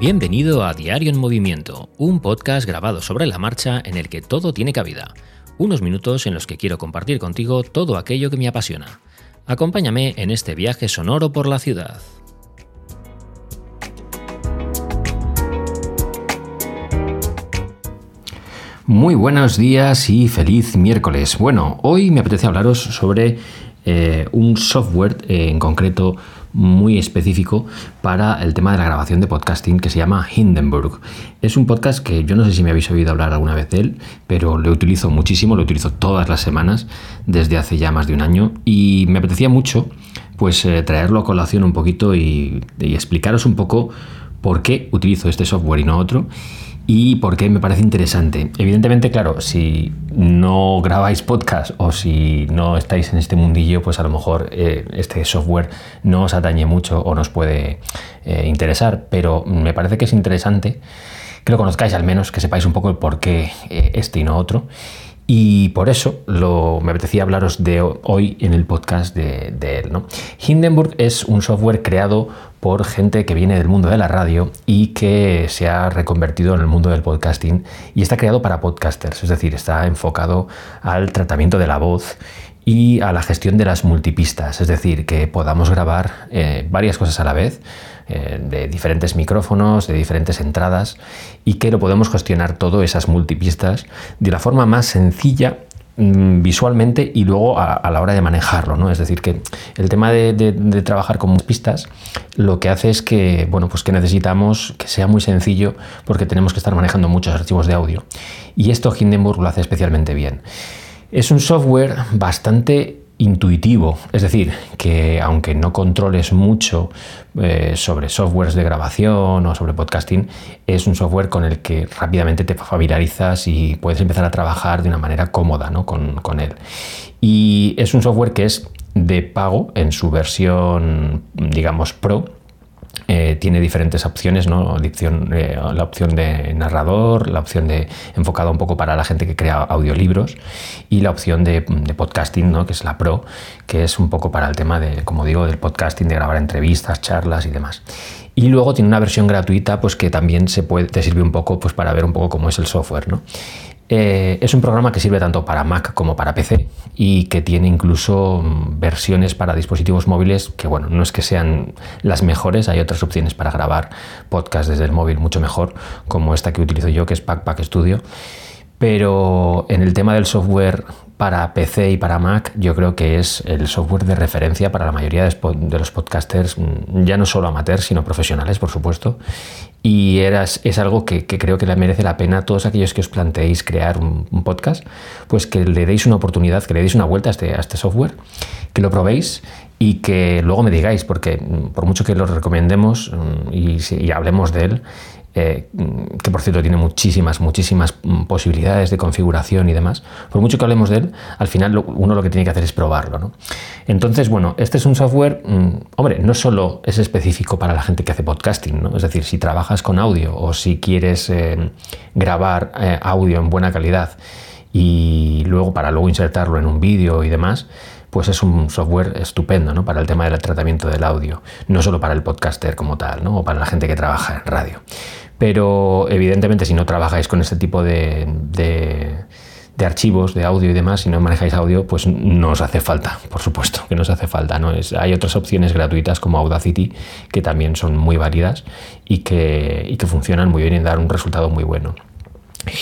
Bienvenido a Diario en Movimiento, un podcast grabado sobre la marcha en el que todo tiene cabida. Unos minutos en los que quiero compartir contigo todo aquello que me apasiona. Acompáñame en este viaje sonoro por la ciudad. Muy buenos días y feliz miércoles. Bueno, hoy me apetece hablaros sobre eh, un software eh, en concreto muy específico para el tema de la grabación de podcasting que se llama Hindenburg. Es un podcast que yo no sé si me habéis oído hablar alguna vez de él, pero lo utilizo muchísimo, lo utilizo todas las semanas desde hace ya más de un año y me apetecía mucho pues eh, traerlo a colación un poquito y explicaros un poco por qué utilizo este software y no otro y por qué me parece interesante. Evidentemente, claro, si no grabáis podcast o si no estáis en este mundillo, pues a lo mejor eh, este software no os atañe mucho o nos puede eh, interesar, pero me parece que es interesante que lo conozcáis al menos, que sepáis un poco el por qué eh, este y no otro. Y por eso me apetecía hablaros de hoy en el podcast de, él. ¿no? Hindenburg es un software creado por gente que viene del mundo de la radio y que se ha reconvertido en el mundo del podcasting y está creado para podcasters, es decir, está enfocado al tratamiento de la voz y a la gestión de las multipistas, es decir, que podamos grabar eh, varias cosas a la vez eh, de diferentes micrófonos, de diferentes entradas y que lo podemos gestionar todo, esas multipistas, de la forma más sencilla visualmente y luego a, la hora de manejarlo, ¿no? Es decir, que el tema de, trabajar con pistas lo que hace es que, bueno, pues que necesitamos que sea muy sencillo porque tenemos que estar manejando muchos archivos de audio. Y esto Hindenburg lo hace especialmente bien. Es un software bastante intuitivo, es decir, que aunque no controles mucho eh, sobre softwares de grabación o sobre podcasting, es un software con el que rápidamente te familiarizas y puedes empezar a trabajar de una manera cómoda con, con él. Y es un software que es de pago en su versión, digamos, pro, eh, tiene diferentes opciones, ¿no? Eh, la opción de narrador, la opción de enfocada un poco para la gente que crea audiolibros y la opción de, podcasting, ¿no? que es la Pro, que es un poco para el tema de, como digo, del podcasting, de grabar entrevistas, charlas y demás. Y luego tiene una versión gratuita, pues que también se puede, te sirve un poco pues, para ver un poco cómo es el software. ¿no? Eh, es un programa que sirve tanto para Mac como para PC y que tiene incluso mm, versiones para dispositivos móviles que, bueno, no es que sean las mejores, hay otras opciones para grabar podcast desde el móvil mucho mejor, como esta que utilizo yo, que es Packpack Studio. Pero en el tema del software para PC y para Mac, yo creo que es el software de referencia para la mayoría de los podcasters, mm, ya no solo amateurs, sino profesionales, por supuesto. Y es algo que, creo que merece la pena a todos aquellos que os planteéis crear un, podcast, pues que le deis una oportunidad, que le deis una vuelta a este, este software, que lo probéis y que luego me digáis, porque mm, por mucho que lo recomendemos mm, y, y hablemos de él, eh, que por cierto tiene muchísimas, muchísimas mm, posibilidades de configuración y demás, por mucho que hablemos de él, al final uno lo que tiene que hacer es probarlo. Entonces, bueno, este es un software, mm, hombre, no solo es específico para la gente que hace podcasting, ¿no? es decir, si trabajas con audio o si quieres eh, grabar eh, audio en buena calidad y luego para luego insertarlo en un vídeo y demás, pues es un software estupendo ¿no? para el tema del tratamiento del audio, no solo para el podcaster como tal, ¿no? o para la gente que trabaja en radio. Pero evidentemente si no trabajáis con este tipo de, archivos de audio y demás, si no manejáis audio, pues no os hace falta, por supuesto que no os hace falta. ¿no? Es, hay otras opciones gratuitas como Audacity que también son muy válidas y que, y que funcionan muy bien y dan un resultado muy bueno.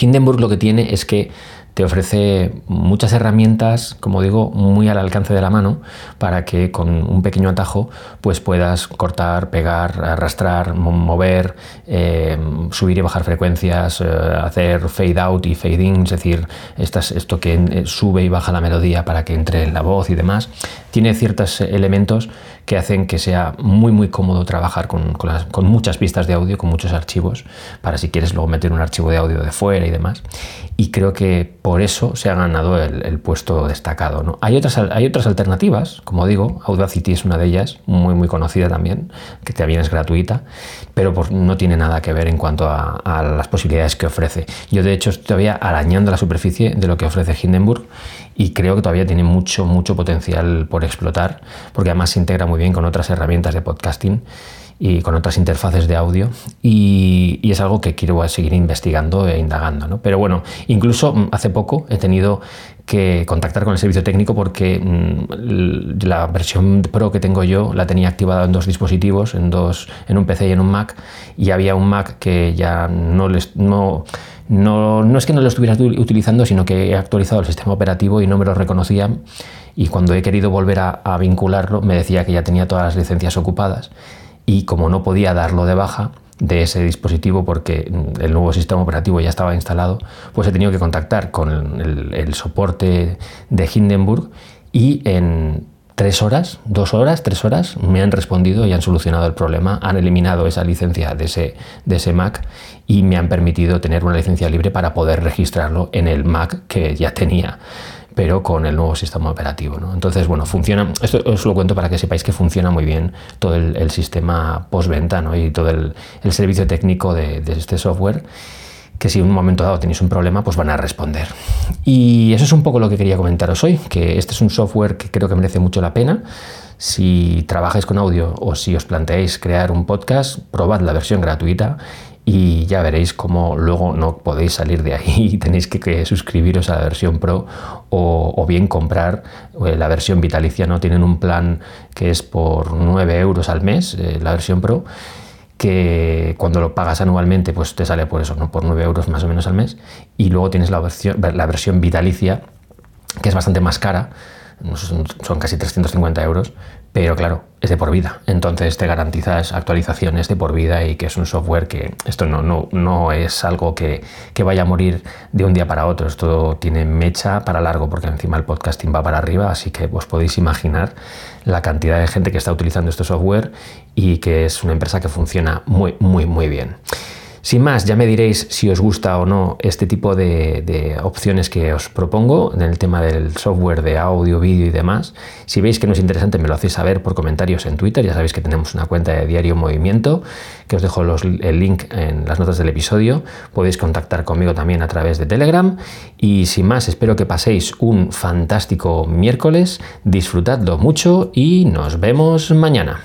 Hindenburg lo que tiene es que te ofrece muchas herramientas, como digo, muy al alcance de la mano para que con un pequeño atajo pues puedas cortar, pegar, arrastrar, mover, eh, subir y bajar frecuencias, eh, hacer fade out y fade in, es decir, esto que eh, sube y baja la melodía para que entre en la voz y demás. Tiene ciertos elementos que hacen que sea muy muy cómodo trabajar con, con, muchas pistas de audio, con muchos archivos, para si quieres luego meter un archivo de audio de fuera y demás. Y creo que por eso se ha ganado el, puesto destacado. ¿no? Hay, otras, hay otras alternativas, como digo, Audacity es una de ellas, muy muy conocida también, que también es gratuita, pero no tiene nada que ver en cuanto a, a las posibilidades que ofrece. Yo de hecho estoy todavía arañando la superficie de lo que ofrece Hindenburg y creo que todavía tiene mucho, mucho potencial por explotar, porque además se integra muy bien con otras herramientas de podcasting y con otras interfaces de audio y, es algo que quiero seguir investigando e indagando. ¿no? Pero bueno, incluso mm, hace poco he tenido que contactar con el servicio técnico porque mm, la versión Pro que tengo yo la tenía activada en dos dispositivos, en, dos, en un PC y en un Mac, y había un Mac que ya no les... No, no, es que no lo estuviera utilizando, sino que he actualizado el sistema operativo y no me lo reconocía. Y cuando he querido volver a vincularlo, me decía que ya tenía todas las licencias ocupadas y como no podía darlo de baja de ese dispositivo porque el nuevo sistema operativo ya estaba instalado, pues he tenido que contactar con el, soporte de Hindenburg y en tres horas, dos horas, tres horas, me han respondido y han solucionado el problema, han eliminado esa licencia de ese, de ese Mac y me han permitido tener una licencia libre para poder registrarlo en el Mac que ya tenía pero con el nuevo sistema operativo. ¿no? Entonces, bueno, funciona, esto os lo cuento para que sepáis que funciona muy bien todo el, sistema postventa ¿no? y todo el, servicio técnico de, este software que si en un momento dado tenéis un problema, pues van a responder. Y eso es un poco lo que quería comentaros hoy, que este es un software que creo que merece mucho la pena. Si trabajáis con audio o si os planteáis crear un podcast, probad la versión gratuita y ya veréis cómo luego no podéis salir de ahí y tenéis que, suscribiros a la versión Pro o, bien comprar eh, la versión vitalicia. ¿no? Tienen un plan que es por 9 euros al mes, eh, la versión Pro, que cuando lo pagas anualmente pues te sale por eso, ¿no? por 9 euros más o menos al mes. Y luego tienes la versión, la versión vitalicia, que es bastante más cara, son casi 350 euros, pero claro, es de por vida. Entonces te garantizas actualizaciones de por vida y que es un software que esto no, no, no es algo que, que, vaya a morir de un día para otro. Esto tiene mecha para largo porque encima el podcasting va para arriba, así que os podéis imaginar la cantidad de gente que está utilizando este software y que es una empresa que funciona muy, muy, muy bien. Sin más, ya me diréis si os gusta o no este tipo de, opciones que os propongo en el tema del software de audio, vídeo y demás. Si veis que no es interesante, me lo hacéis saber por comentarios en Twitter. Ya sabéis que tenemos una cuenta de Diario Movimiento, que os dejo el link en las notas del episodio. Podéis contactar conmigo también a través de Telegram. Y sin más, espero que paséis un fantástico miércoles. Disfrutadlo mucho y nos vemos mañana.